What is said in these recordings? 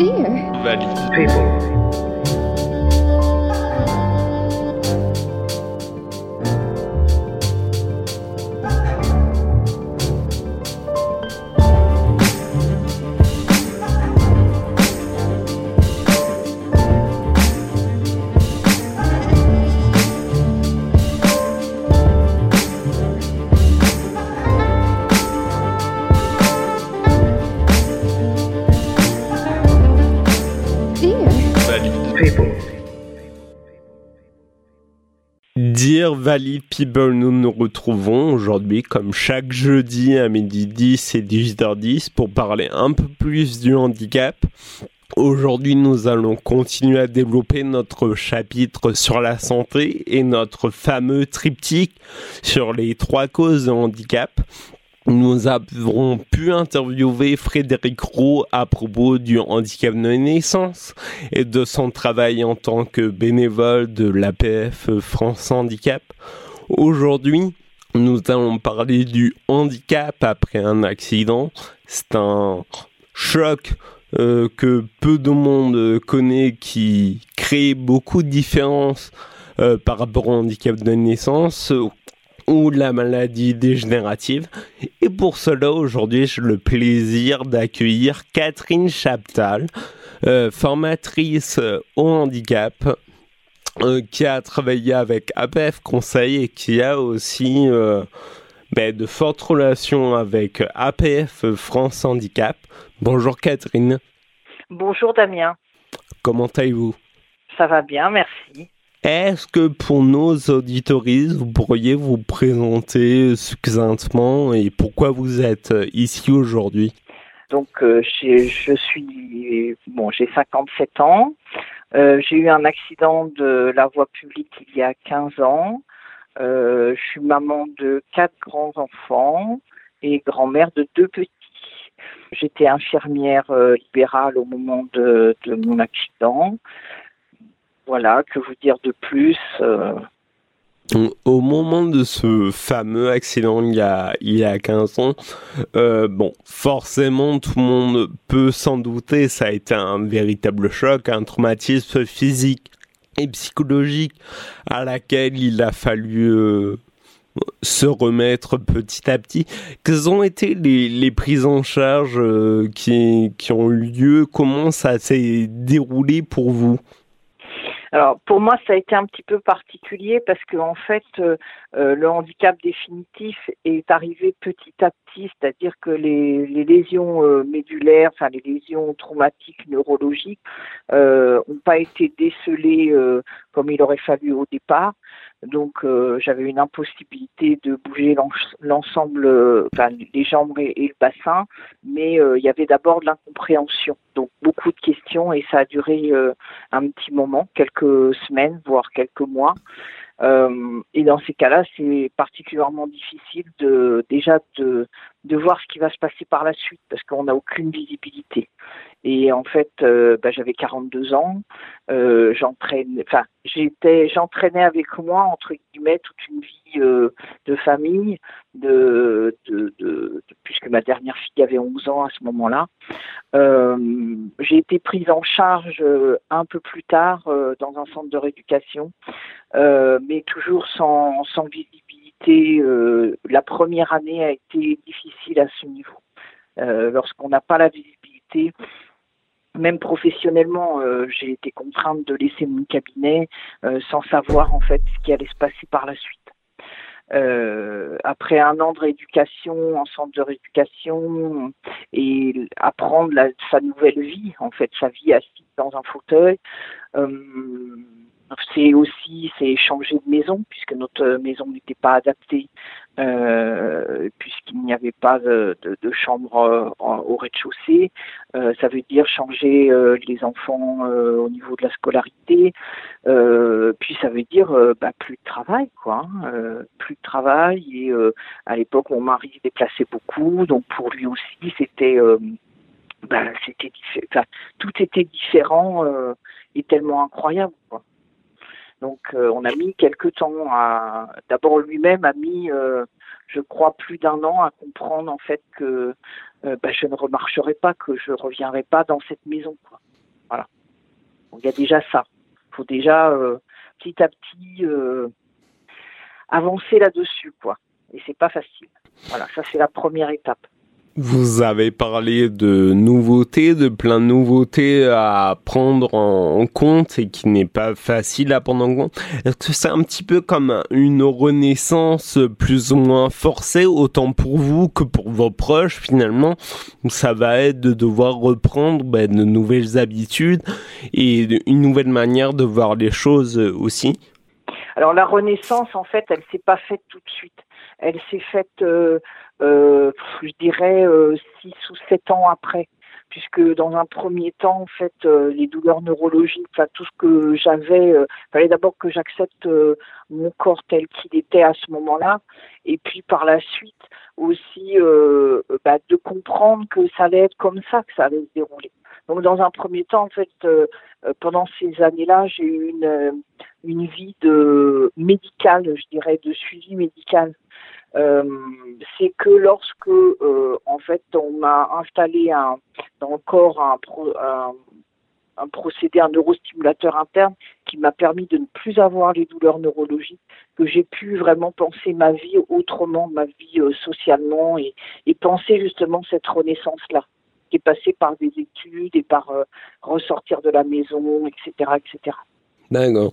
Dear. Valide. People. Valley People, nous nous retrouvons aujourd'hui comme chaque jeudi à midi 10 et 18h10 pour parler un peu plus du handicap. Aujourd'hui, nous allons continuer à développer notre chapitre sur la santé et notre fameux triptyque sur les trois causes de handicap. Nous avons pu interviewer Frédéric Roux à propos du handicap de naissance et de son travail en tant que bénévole de l'APF France Handicap. Aujourd'hui, nous allons parler du handicap après un accident. C'est un choc euh, que peu de monde connaît qui crée beaucoup de différences euh, par rapport au handicap de naissance ou la maladie dégénérative. Et pour cela, aujourd'hui, j'ai le plaisir d'accueillir Catherine Chaptal, euh, formatrice euh, au handicap, euh, qui a travaillé avec APF Conseil et qui a aussi euh, ben, de fortes relations avec APF France Handicap. Bonjour Catherine, Bonjour Damien, comment allez-vous? Ça va bien, merci. Est-ce que pour nos auditoristes, vous pourriez vous présenter succinctement et pourquoi vous êtes euh, ici aujourd'hui? Donc euh, je suis bon, j'ai 57 ans. Euh, j'ai eu un accident de la voie publique il y a 15 ans. Je suis maman de quatre grands enfants et grand-mère de deux petits. J'étais infirmière libérale au moment de mon accident. Voilà, que vous dire de plus euh, Au moment de ce fameux accident il y a, il y a 15 ans, euh, forcément tout le monde peut s'en douter, ça a été un véritable choc, un traumatisme physique et psychologique à laquelle il a fallu euh, se remettre petit à petit. Quelles ont été les, prises en charge qui, qui ont eu lieu? Comment ça s'est déroulé pour vous? Alors pour moi, ça a été un petit peu particulier parce que en fait, euh, euh, le handicap définitif est arrivé petit à petit, c'est-à-dire que les, les lésions euh, médulaires, enfin les lésions traumatiques neurologiques, euh, ont pas été décelées euh, comme il aurait fallu au départ. Donc euh, j'avais une impossibilité de bouger l'en- l'ensemble, euh, enfin les jambes et, le bassin, mais euh, il y avait d'abord de l'incompréhension. Donc beaucoup de questions et ça a duré euh, un petit moment, quelques semaines, voire quelques mois. Et dans ces cas-là, c'est particulièrement difficile de déjà de voir ce qui va se passer par la suite parce qu'on n'a aucune visibilité. Et en fait, euh, bah, j'avais 42 ans, euh, j'entraîne, enfin, j'étais, j'entraînais avec moi entre guillemets toute une vie euh, de famille, de, de, de, puisque ma dernière fille avait 11 ans à ce moment-là. Euh, j'ai été prise en charge euh, un peu plus tard dans un centre de rééducation, mais toujours sans, sans visibilité. la première année a été difficile à ce niveau. Euh, Lorsqu'on n'a pas la visibilité, même professionnellement, euh, j'ai été contrainte de laisser mon cabinet euh, sans savoir en fait ce qui allait se passer par la suite. Euh, après un an de rééducation en centre de rééducation et apprendre la- sa nouvelle vie, en fait, sa vie assise dans un fauteuil, c'est aussi c'est changer de maison puisque notre maison n'était pas adaptée euh, puisqu'il n'y avait pas de, de- de chambre euh, au rez-de-chaussée. Euh, ça veut dire changer euh, les enfants euh, au niveau de la scolarité. Euh, puis ça veut dire bah, plus de travail, quoi. hein, plus de travail. Et à l'époque, mon mari déplaçait beaucoup, donc pour lui aussi, c'était bah, c'était tout était différent et tellement incroyable, quoi. Donc euh, on a mis quelques temps à d'abord lui-même a mis euh, je crois plus d'un an à comprendre en fait que euh, bah, je ne remarcherai pas, que je reviendrai pas dans cette maison. Quoi. Voilà. il y a déjà ça. Il faut déjà petit à petit avancer là-dessus, quoi. Et c'est pas facile. Voilà, ça c'est la première étape. Vous avez parlé de nouveautés, de plein de nouveautés à prendre en compte et qui n'est pas facile à prendre en compte. Est-ce que c'est un petit peu comme une renaissance plus ou moins forcée, autant pour vous que pour vos proches finalement, ça va être de devoir reprendre ben, de nouvelles habitudes et une nouvelle manière de voir les choses aussi? Alors la renaissance, en fait, elle s'est pas faite tout de suite. Elle s'est faite, euh, euh, je dirais, euh, six ou sept ans après, puisque dans un premier temps, en fait, les douleurs neurologiques, enfin tout ce que j'avais, il fallait d'abord que j'accepte mon corps tel qu'il était à ce moment-là, et puis par la suite aussi bah, de comprendre que ça allait être comme ça que ça allait se dérouler. Donc dans un premier temps, en fait, pendant ces années-là, j'ai eu une une vie de médicale, je dirais, de suivi médical. Euh, c'est que lorsque, euh, en fait, on m'a installé un, dans le corps un, un, un, procédé, un neurostimulateur interne qui m'a permis de ne plus avoir les douleurs neurologiques, que j'ai pu vraiment penser ma vie autrement, ma vie euh, socialement et, et, penser justement cette renaissance-là qui est passée par des études et par euh, ressortir de la maison, etc., etc. D'accord.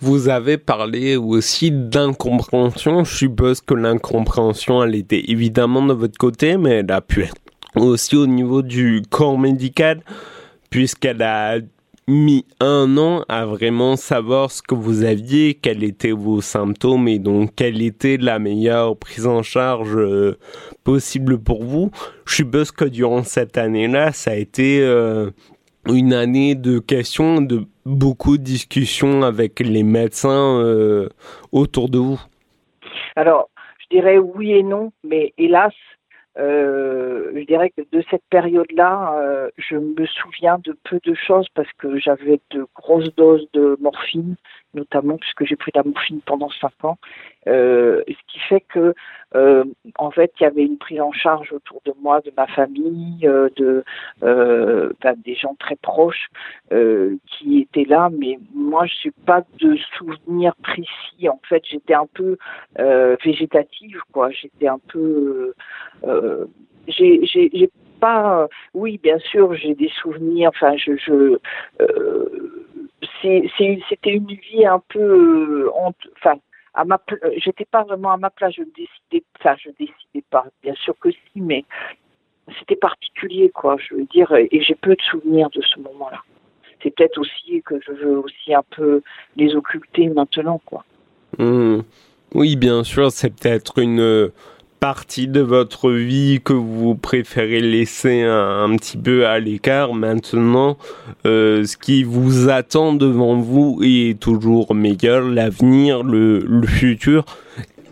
Vous avez parlé aussi d'incompréhension. Je suppose que l'incompréhension, elle était évidemment de votre côté, mais elle a pu être aussi au niveau du corps médical, puisqu'elle a mis un an à vraiment savoir ce que vous aviez, quels étaient vos symptômes et donc quelle était la meilleure prise en charge euh, possible pour vous. Je suppose que durant cette année-là, ça a été euh, une année de questions, de beaucoup de discussions avec les médecins euh, autour de vous. Alors, je dirais oui et non, mais hélas, euh, je dirais que de cette période-là, euh, je me souviens de peu de choses parce que j'avais de grosses doses de morphine, notamment puisque j'ai pris la morphine pendant cinq ans, euh, ce qui fait que, euh, en fait, il y avait une prise en charge autour de moi, de ma famille, euh, de ben, des gens très proches qui étaient là, mais moi, je suis pas de souvenir précis. En fait, j'étais un peu végétative, quoi. J'étais un peu, j'ai pas, oui, bien sûr, j'ai des souvenirs. Enfin, je, je c'était une vie un peu, enfin à ma euh, j'étais pas vraiment à ma place, je décidais pas, je décidais pas, bien sûr que si, mais c'était particulier, quoi, je veux dire, et j'ai peu de souvenirs de ce moment-là. C'est peut-être aussi que je veux aussi un peu les occulter maintenant, quoi. Mmh. Oui, bien sûr, c'est peut-être une partie de votre vie que vous préférez laisser un, petit peu à l'écart maintenant, euh, ce qui vous attend devant vous est toujours meilleur, l'avenir, le, futur.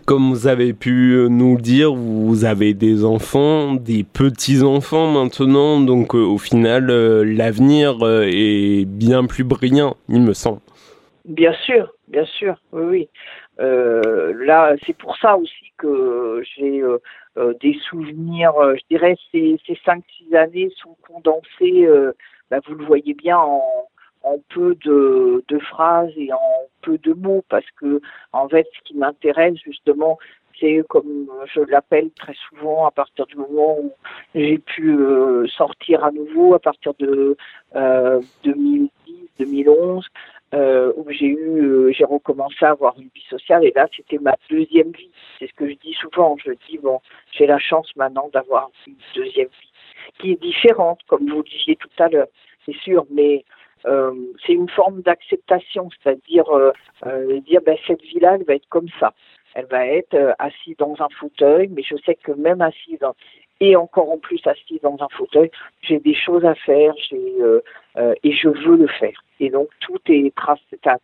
Comme vous avez pu nous dire, vous avez des enfants, des petits-enfants maintenant, donc euh, au final, euh, l'avenir est bien plus brillant, il me semble. Bien sûr, bien sûr, oui, oui. Euh, là, c'est pour ça aussi que j'ai euh, euh, des souvenirs. je dirais ces ces cinq six années sont condensées. Bah, vous le voyez bien en, en peu de, de, phrases et en peu de mots parce que en fait, ce qui m'intéresse justement, c'est comme je l'appelle très souvent à partir du moment où j'ai pu sortir à nouveau à partir de 2010, 2011 euh, où j'ai eu, euh, j'ai recommencé à avoir une vie sociale et là c'était ma deuxième vie. C'est ce que je dis souvent. Je dis bon, j'ai la chance maintenant d'avoir une deuxième vie qui est différente, comme vous disiez tout à l'heure, c'est sûr, mais euh, c'est une forme d'acceptation, c'est-à-dire euh, euh, dire ben, cette vie-là, elle va être comme ça. Elle va être assise dans un fauteuil, mais je sais que même assise dans, et encore en plus assise dans un fauteuil, j'ai des choses à faire, j'ai et je veux le faire. Et donc tout est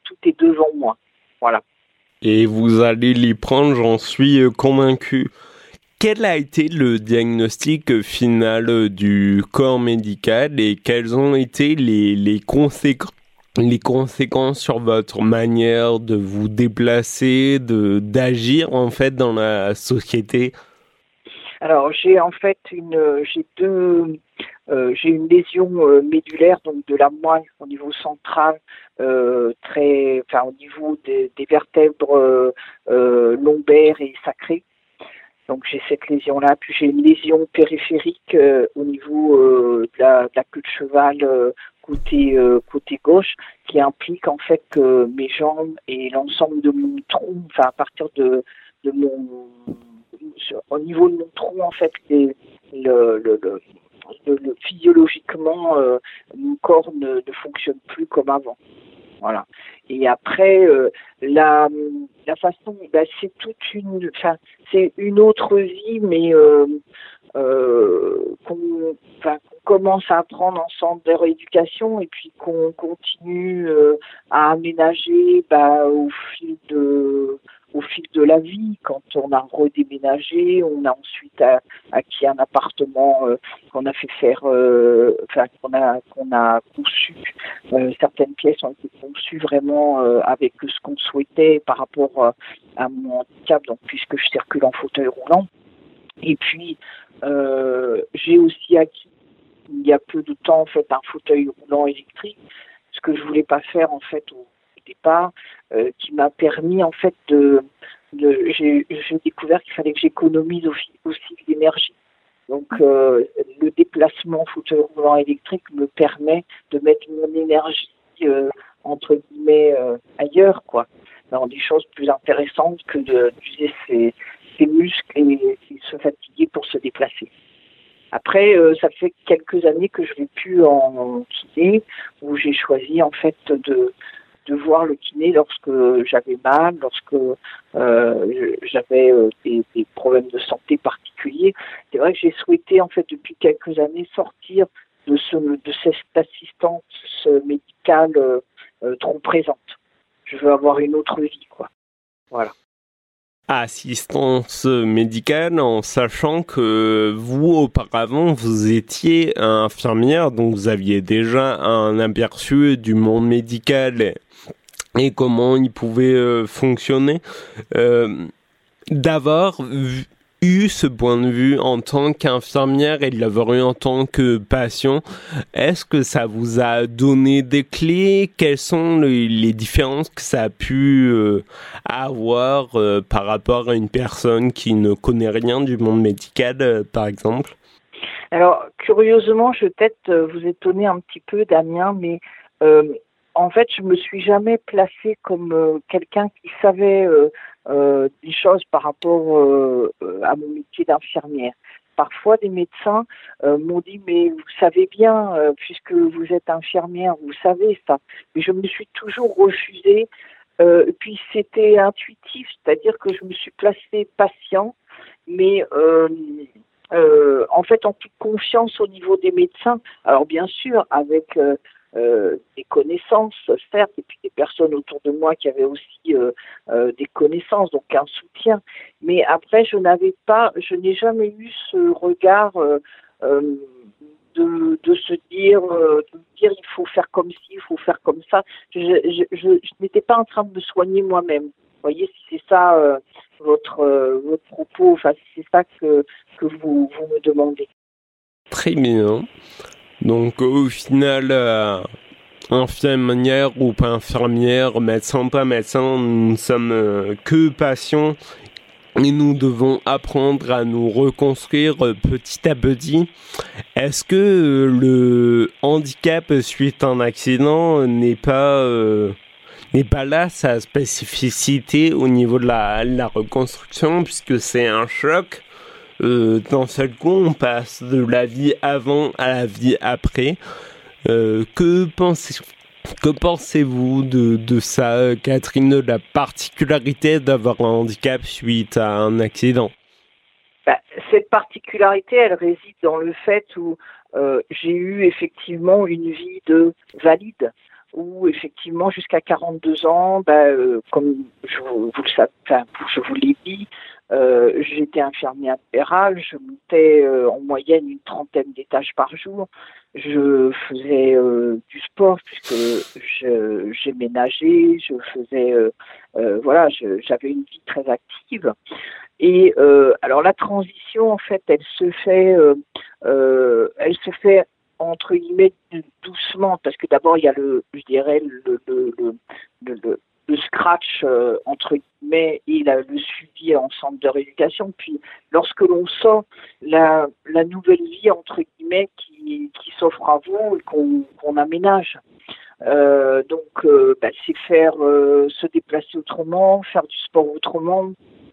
tout est devant moi. Voilà. Et vous allez l'y prendre, j'en suis euh, convaincu. Quel a été le diagnostic final du corps médical et quelles ont été les, conséquences les conséquences sur votre manière de vous déplacer, d'agir en fait dans la société? Alors j'ai en fait une j'ai deux j'ai une lésion médulaire, donc de la moelle au niveau central, très, enfin au niveau des, des vertèbres lombaires et sacrées. Donc j'ai cette lésion-là, puis j'ai une lésion périphérique au niveau de la, de, la, queue de cheval côté côté gauche qui implique en fait que mes jambes et l'ensemble de mon tronc, enfin à partir de de mon au niveau de mon tronc en fait le, physiologiquement euh, mon corps ne, ne, fonctionne plus comme avant. Voilà. Et après euh, la la façon bah, c'est toute une enfin c'est une autre vie mais euh, qu'on commence à apprendre ensemble de rééducation et puis qu'on continue à aménager bah, au fil de au fil de la vie, quand on a redéménagé, on a ensuite acquis un appartement euh, qu'on a fait faire, euh, enfin qu'on a qu'on a conçu. certaines pièces ont été conçues vraiment avec ce qu'on souhaitait par rapport à mon handicap, donc puisque je circule en fauteuil roulant. Et puis euh, j'ai aussi acquis il y a peu de temps en fait un fauteuil roulant électrique, ce que je voulais pas faire en fait au départ, euh, qui m'a permis en fait de, j'ai découvert qu'il fallait que j'économise aussi, l'énergie. Donc euh, le déplacement fauteuil roulant électrique me permet de mettre mon énergie euh, entre guillemets ailleurs quoi, dans des choses plus intéressantes que d'utiliser ses, muscles et, se fatiguer pour se déplacer. Après, ça fait quelques années que je vais plus en kiné, où j'ai choisi en fait de de voir le kiné lorsque j'avais mal, lorsque euh, j'avais euh, des, problèmes de santé particuliers. C'est vrai que j'ai souhaité en fait depuis quelques années sortir de ce de cette assistance médicale euh, trop présente. Je veux avoir une autre vie, quoi. Voilà assistance médicale en sachant que vous auparavant vous étiez infirmière donc vous aviez déjà un aperçu du monde médical et comment il pouvait euh, fonctionner. Euh, d'avoir eu ce point de vue en tant qu'infirmière et de l'avoir eu en tant que patient, est-ce que ça vous a donné des clés? Quelles sont les, différences que ça a pu euh, avoir euh, par rapport à une personne qui ne connaît rien du monde médical, euh, par exemple? Alors, curieusement, je vais peut-être vous étonner un petit peu, Damien, mais en fait, je me suis jamais placée comme quelqu'un qui savait euh, des choses par rapport euh, à mon métier d'infirmière. Parfois, des médecins euh, m'ont dit, mais vous savez bien, puisque vous êtes infirmière, vous savez ça. Mais je me suis toujours refusée. puis c'était intuitif, c'est-à-dire que je me suis placée patient, mais en fait en toute confiance au niveau des médecins. Alors bien sûr, avec euh, des connaissances, certes, et puis des personnes autour de moi qui avaient aussi euh, euh, des connaissances, donc un soutien. Mais après, je n'avais pas, je n'ai jamais eu ce regard de, de, se dire, de dire il faut faire comme ci, il faut faire comme ça. Je, je n'étais pas en train de me soigner moi-même. Vous voyez, si c'est ça votre, votre propos, enfin, si c'est ça que, que vous, vous me demandez. Très bien. Donc au final, euh, infirmière ou pas infirmière, médecin pas médecin, nous ne sommes euh, que patients et nous devons apprendre à nous reconstruire petit à petit. Est-ce que euh, le handicap suite à un accident n'est pas euh, pas là sa spécificité au niveau de la, la reconstruction puisque c'est un choc? euh, d'un seul coup, on passe de la vie avant à la vie après. Euh, que pensez que pensez-vous de, de ça, Catherine, de la particularité d'avoir un handicap suite à un accident? Bah, Cette particularité, elle réside dans le fait où euh, j'ai eu effectivement une vie de valide où effectivement jusqu'à 42 ans, bah, euh, comme je vous, le je vous l'ai dit, euh, j'étais infirmière libérale, je montais euh, en moyenne une trentaine d'étages par jour. Je faisais euh, du sport puisque j'ai ménagé, je faisais, voilà, j'avais une vie très active. Et alors la transition, en fait, elle se fait, elle se fait entre guillemets doucement, parce que d'abord il y a le, je dirais le, scratch euh, entre guillemets et le suivi en centre de rééducation. Puis lorsque l'on sent la, nouvelle vie entre guillemets qui s'offre à vous et qu'on aménage. Euh, donc, euh, bah, c'est faire se déplacer autrement, faire du sport autrement,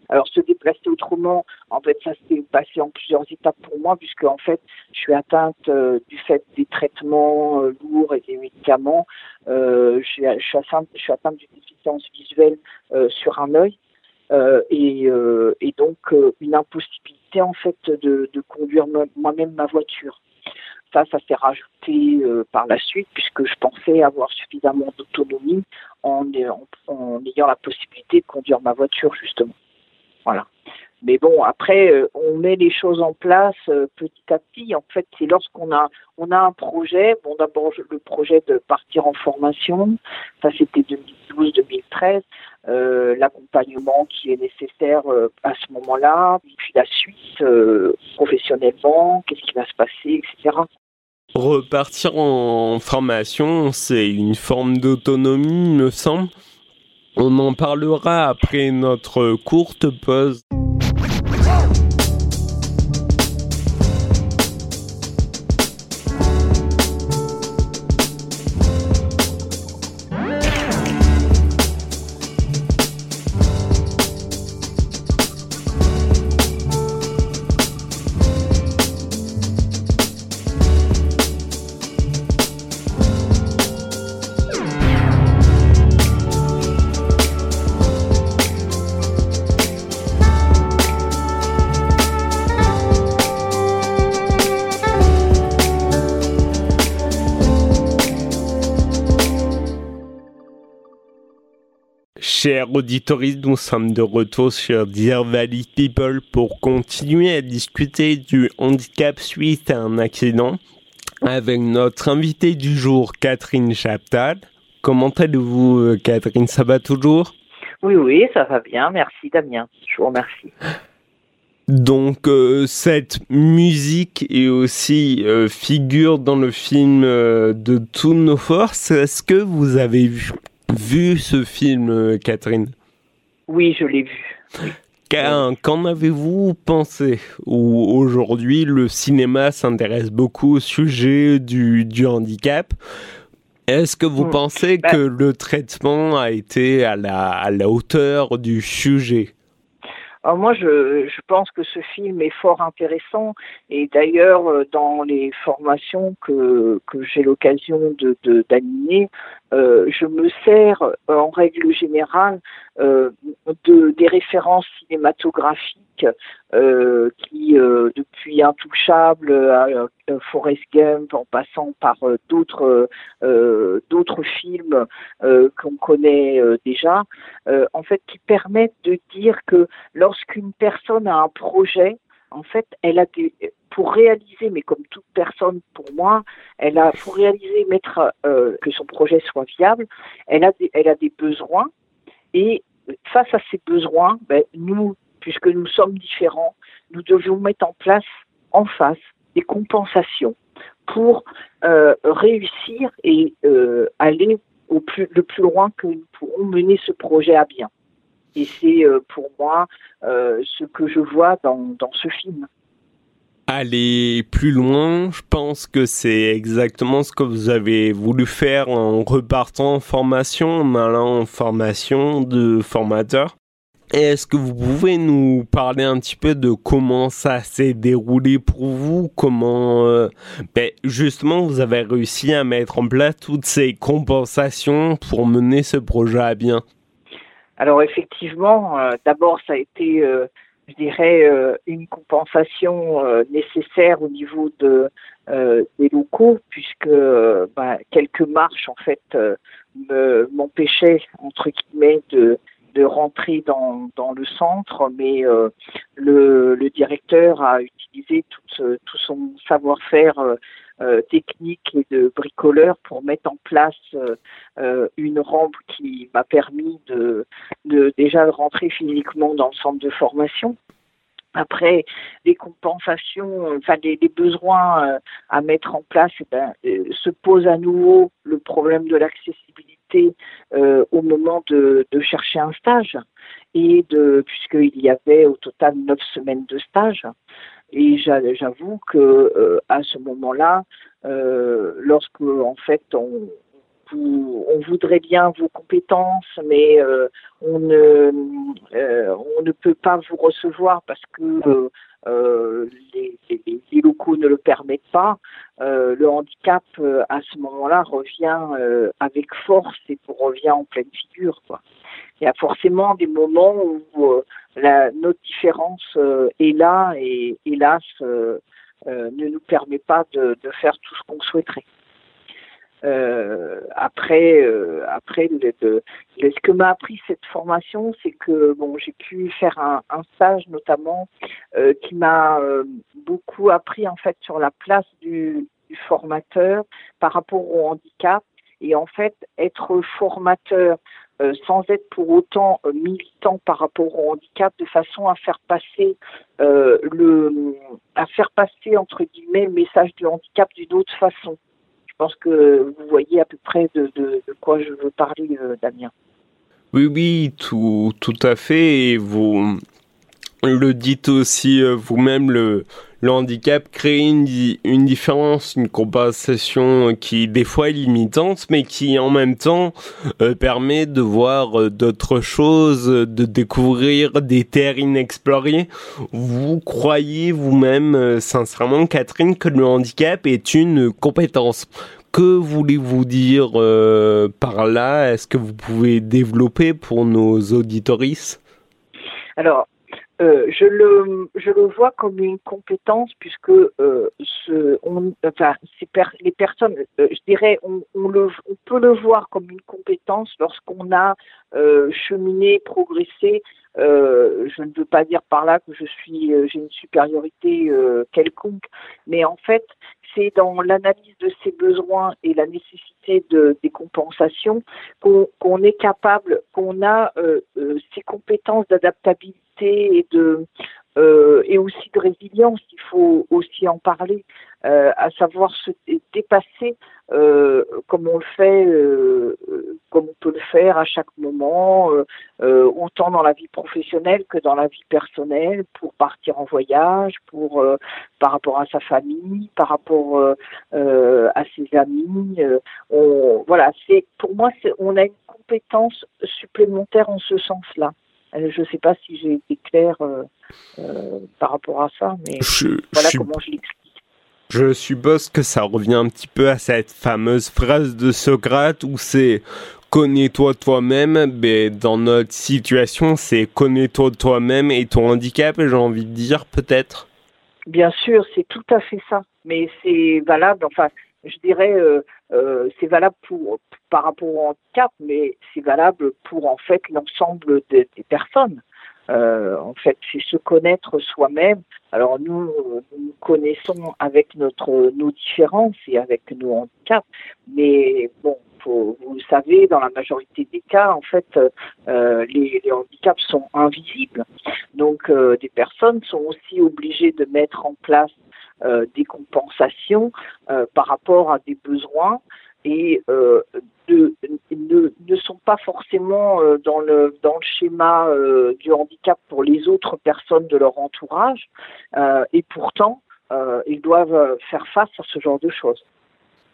alors se déplacer autrement, en fait, ça s'est passé en plusieurs étapes pour moi, puisque en fait, je suis atteinte euh, du fait des traitements euh, lourds et des médicaments. Euh, je, suis, atteinte, je suis atteinte d'une déficience visuelle sur un œil. Et, et, donc une impossibilité en fait de, de conduire moi-même ma voiture. Ça, ça s'est rajouté par la suite puisque je pensais avoir suffisamment d'autonomie en, ayant la possibilité de conduire ma voiture justement. Voilà. Mais bon, après, euh, on met les choses en place euh, petit à petit. En fait, c'est lorsqu'on a on a un projet. Bon, d'abord le projet de partir en formation. Ça, c'était 2012-2013. Euh, l'accompagnement qui est nécessaire à ce moment-là. Puis la suite professionnellement, qu'est-ce qui va se passer, etc. Repartir en formation, c'est une forme d'autonomie, me semble. On en parlera après notre courte pause. Chers auditeurs, nous sommes de retour sur Dear Valley People pour continuer à discuter du handicap suite à un accident avec notre invitée du jour, Catherine Chaptal. Comment allez-vous, euh, Catherine? Ça va toujours? Oui, oui, ça va bien. Merci, Damien. Je vous remercie. Donc euh, cette musique est aussi euh, figure dans le film de toutes nos forces. Est-ce que vous avez vu vu ce film, euh, Catherine? Oui, je l'ai vu. Qu'en avez-vous pensé? Aujourd'hui, le cinéma s'intéresse beaucoup au sujet du, handicap. Est-ce que vous hmm. pensez bah que le traitement a été à la, à la hauteur du sujet? Alors moi, je, je, pense que ce film est fort intéressant et d'ailleurs euh, dans les formations que, que j'ai l'occasion de d'animer, euh, je me sers euh, en règle générale euh, de, des références cinématographiques euh, qui, euh, depuis Intouchable à Forrest Gump, en passant par d'autres d'autres films qu'on connaît déjà, en fait, qui permettent de dire que lorsqu'une personne a un projet, en fait, elle a des, pour réaliser, mais comme toute personne pour moi, elle a pour réaliser, mettre euh, que son projet soit viable, elle a des, elle a des besoins et face à ces besoins, ben, nous, puisque nous sommes différents, nous devions mettre en place en face des compensations pour euh, réussir et euh, aller au plus, le plus loin que nous pourrons mener ce projet à bien. Et c'est pour moi ce que je vois dans, dans ce film. Aller plus loin, je pense que c'est exactement ce que vous avez voulu faire en repartant en formation, en allant en formation de formateur. Est-ce que vous pouvez nous parler un petit peu de comment ça s'est déroulé pour vous? Comment, euh, ben justement, vous avez réussi à mettre en place toutes ces compensations pour mener ce projet à bien? Alors effectivement, euh, d'abord ça a été, euh, je dirais, euh, une compensation nécessaire au niveau de des locaux, puisque bah, quelques marches en fait m'empêchaient entre guillemets de rentrer dans, le centre, mais le, le, directeur a utilisé tout, tout son savoir-faire euh, technique et de bricoleur pour mettre en place euh, euh, une rampe qui m'a permis de, de déjà rentrer physiquement dans le centre de formation. Après, les compensations, enfin les, besoins euh, à mettre en place, eh ben, se pose à nouveau le problème de l'accessibilité euh, au moment de, chercher un stage et de puisqu'il y avait au total neuf semaines de stage. Et j'avoue que à ce moment-là, lorsque en fait on, voudrait bien vos compétences, mais euh, on, ne, euh, peut pas vous recevoir parce que euh, les, locaux ne le permettent pas. Le handicap, à ce moment-là, revient avec force et revient en pleine figure. Quoi. Il y a forcément des moments où la, notre différence est là et hélas ne nous permet pas de faire tout ce qu'on souhaiterait. Euh, après, euh, après, le, ce que m'a appris cette formation, c'est que bon, j'ai pu faire un, un stage notamment euh, qui m'a euh, beaucoup appris en fait sur la place du, du, formateur par rapport au handicap et en fait être formateur euh, sans être pour autant militant par rapport au handicap, de façon à faire passer le, à faire passer entre guillemets le message du handicap d'une autre façon. Je pense que vous voyez à peu près de, quoi je veux parler, euh, Damien. Oui, oui, tout, tout à fait. Et vous le dites aussi euh, vous-même, le, le handicap crée une, différence, une compensation qui des fois est limitante, mais qui en même temps euh, permet de voir euh, d'autres choses, de découvrir des terres inexplorées. Vous croyez vous-même euh, sincèrement, Catherine, que le handicap est une compétence. Que voulez-vous dire par là? Est-ce que vous pouvez développer pour nos auditoristes Alors, euh, je le je le vois comme une compétence puisque euh, ce on enfin les personnes euh, je dirais on, on, le on peut le voir comme une compétence lorsqu'on a euh, cheminé progressé. Je ne veux pas dire par là que je suis j'ai une supériorité quelconque mais en fait c'est dans l'analyse de ses besoins et la nécessité de des compensations qu'on est capable qu'on a ces compétences d'adaptabilité et de euh, et aussi de résilience, il faut aussi en parler, euh, à savoir se dépasser euh, comme on le fait, comme on peut le faire à chaque moment, autant dans la vie professionnelle que dans la vie personnelle, pour partir en voyage, pour par rapport à sa famille, par rapport à ses amis. on, voilà, c'est pour moi, on a une compétence supplémentaire en ce sens-là. Euh, je ne sais pas si j'ai été claire euh, euh, par rapport à ça, mais voilà comment je l'explique. Je suppose que ça revient un petit peu à cette fameuse phrase de Socrate où c'est connais-toi toi-même, mais dans notre situation, c'est connais-toi toi-même et ton handicap, j'ai envie de dire peut-être. Bien sûr, c'est tout à fait ça, mais c'est valable, enfin, je dirais, euh, euh, c'est valable pour, par rapport au handicap, mais c'est valable pour en fait l'ensemble des, personnes. Euh, en fait, c'est se connaître soi-même. Alors nous, nous connaissons avec notre nos différences et avec nos handicaps, mais bon, vous le savez, dans la majorité des cas, en fait, euh, les, les, handicaps sont invisibles. Donc, euh, des personnes sont aussi obligées de mettre en place des compensations euh, par rapport à des besoins et euh, ne, ne, sont pas forcément dans le dans le schéma du handicap pour les autres personnes de leur entourage et pourtant ils doivent faire face à ce genre de choses.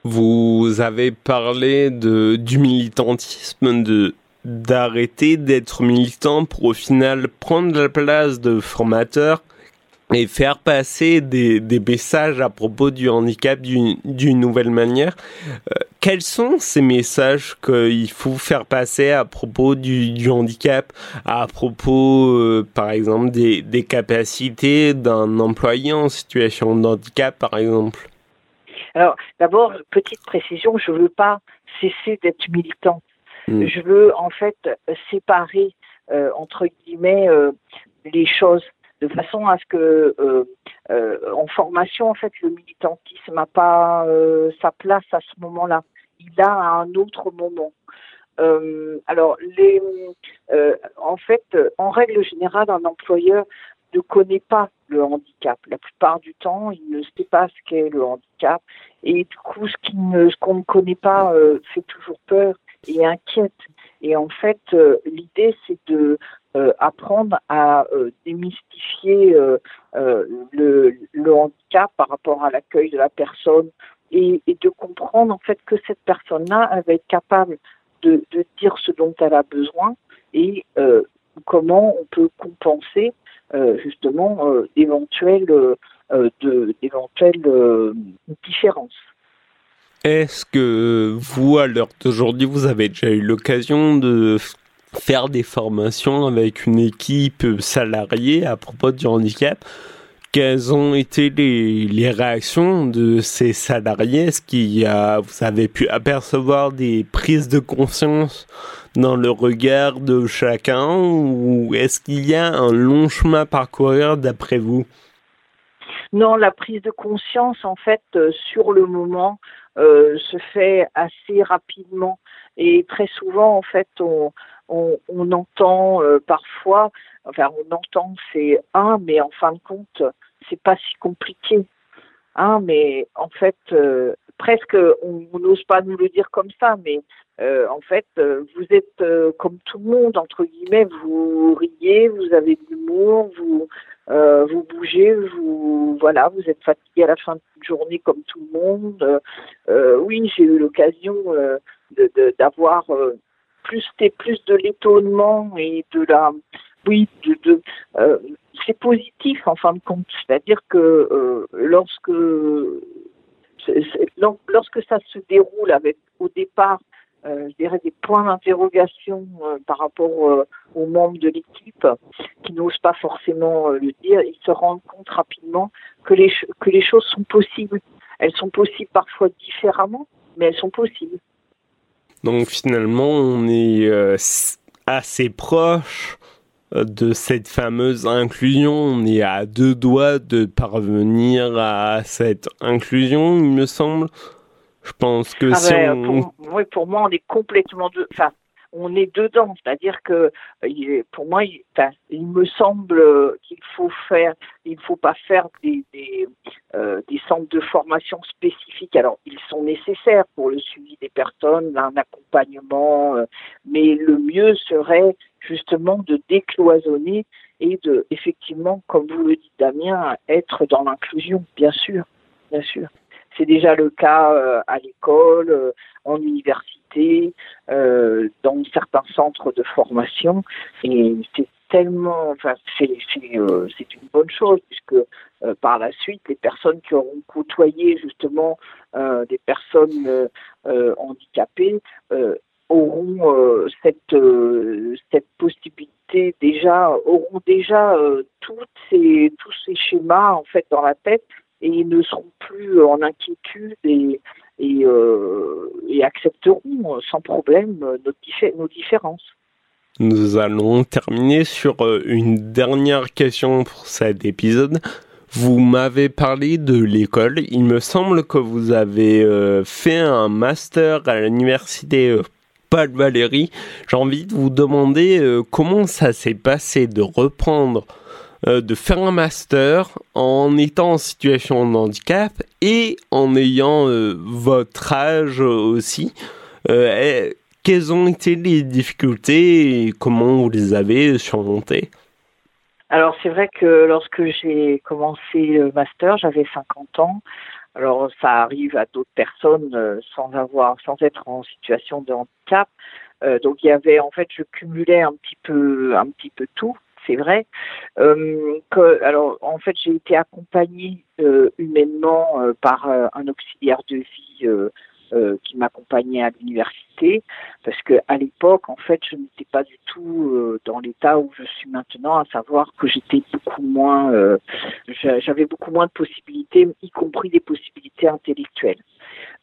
Vous avez parlé de du militantisme de d'arrêter d'être militant pour au final prendre la place de formateur et faire passer des, des, messages à propos du handicap d'une nouvelle manière. Euh, quels sont ces messages qu'il faut faire passer à propos du, du handicap, à propos, euh, par exemple, des, des capacités d'un employé en situation de handicap, par exemple? Alors, d'abord, petite précision, je ne veux pas cesser d'être militant. Hmm. Je veux en fait séparer, euh, entre guillemets, les choses de façon à ce que euh, euh, en formation, en fait, le militantisme n'a pas euh, sa place à ce moment-là. Il a à un autre moment. alors, les, en fait, en règle générale, un employeur ne connaît pas le handicap. La plupart du temps, il ne sait pas ce qu'est le handicap. Et du coup, ce qu'on ne, connaît pas fait toujours peur et inquiète. Et en fait, l'idée, c'est de apprendre à démystifier le, le, handicap par rapport à l'accueil de la personne et, de comprendre en fait que cette personne-là, va être capable de, dire ce dont elle a besoin et comment on peut compenser euh, justement euh, euh, d'éventuelles différences. Est-ce que vous, à l'heure d'aujourd'hui, vous avez déjà eu l'occasion de faire des formations avec une équipe salariée à propos du handicap. Quelles ont été les, réactions de ces salariés? Est-ce qu'il a, vous avez pu apercevoir des prises de conscience dans le regard de chacun ou est-ce qu'il y a un long chemin à parcourir d'après vous? Non, la prise de conscience, en fait, euh, sur le moment, euh, se fait assez rapidement. Et très souvent, en fait, on, on, entend euh, parfois, enfin, on entend c'est un, mais en fin de compte, c'est pas si compliqué. Hein, mais en fait, presque, on n'ose pas nous le dire comme ça, mais euh, en fait, euh, vous êtes euh, comme tout le monde, entre guillemets, vous riez, vous avez de l'humour, vous, vous bougez, vous, voilà, vous êtes fatigué à la fin de journée comme tout le monde. oui, j'ai eu l'occasion d'avoir de, plus, plus de l'étonnement et de la, oui, de, de c'est positif en fin de compte, c'est-à-dire que lorsque lorsque ça se déroule avec au départ euh, je dirais, des points d'interrogation euh, par rapport euh, aux membres de l'équipe qui n'osent pas forcément le dire. Ils se rendent compte rapidement que les, que les choses sont possibles. Elles sont possibles parfois différemment, mais elles sont possibles. Donc finalement, on est assez proche de cette fameuse inclusion. On est à deux doigts de parvenir à cette inclusion, il me semble. Je pense que ah si on... pour, oui, pour moi, on est complètement de... enfin, on est dedans. C'est-à-dire que pour moi, il, me semble qu'il faut faire, il ne faut pas faire euh, des, centres de formation spécifiques. Alors, ils sont nécessaires pour le suivi des personnes, un accompagnement, euh, mais le mieux serait justement de décloisonner et de, effectivement, comme vous le dites, Damien, être dans l'inclusion, bien sûr, bien sûr. C'est déjà le cas euh, à l'école, euh, en université, euh, dans certains centres de formation. Et c'est tellement, enfin, c'est une bonne chose puisque par la suite, les personnes qui auront côtoyé justement des personnes handicapées auront cette cette possibilité déjà auront déjà toutes ces tous ces schémas en fait dans la tête et ne seront plus en inquiétude et, euh, accepteront sans problème nos, différences. Nous allons terminer sur euh, une dernière question pour cet épisode. Vous m'avez parlé de l'école. Il me semble que vous avez euh, fait un master à l'université Paul Valéry. J'ai envie de vous demander comment ça s'est passé de reprendre euh, de faire un master en étant en situation de handicap et en ayant euh, votre âge aussi. Euh, quelles ont été les difficultés et comment vous les avez surmontées? Alors c'est vrai que lorsque j'ai commencé le master, j'avais 50 ans. Alors ça arrive à d'autres personnes sans avoir, sans être en situation de handicap. donc il y avait en fait, je cumulais un petit peu, un petit peu tout c'est vrai. Euh, que, alors, en fait, j'ai été accompagnée euh, humainement euh, par un auxiliaire de vie qui m'accompagnait à l'université, parce que à l'époque, en fait, je n'étais pas du tout dans l'état où je suis maintenant, à savoir que j'étais beaucoup moins, j'avais beaucoup moins de possibilités, y compris des possibilités intellectuelles.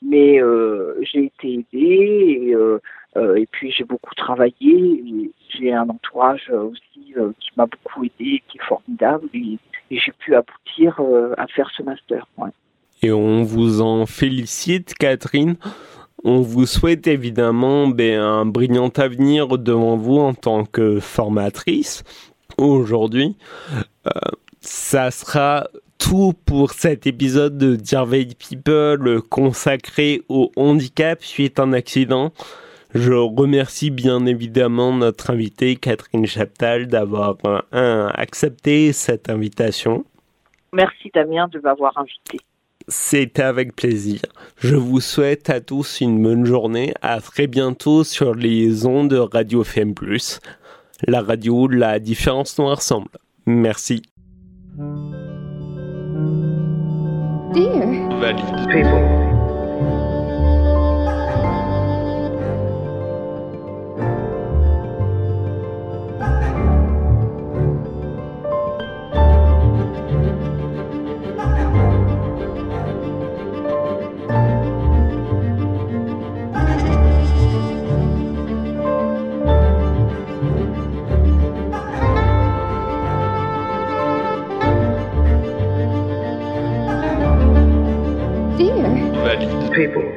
Mais j'ai été aidée et euh, puis j'ai beaucoup travaillé. J'ai un entourage aussi euh, qui m'a beaucoup aidé, qui est formidable. Et, j'ai pu aboutir euh, à faire ce master. Et on vous en félicite, Catherine. On vous souhaite évidemment ben, un brillant avenir devant vous en tant que formatrice aujourd'hui. Ça sera tout pour cet épisode de Dear People consacré au handicap suite à un accident. Je remercie bien évidemment notre invitée Catherine Chaptal d'avoir accepté cette invitation. Merci Damien de m'avoir invité. C'était avec plaisir. Je vous souhaite à tous une bonne journée. À très bientôt sur les ondes de Radio FM+. La radio, la différence nous ressemble. Merci. Dear. People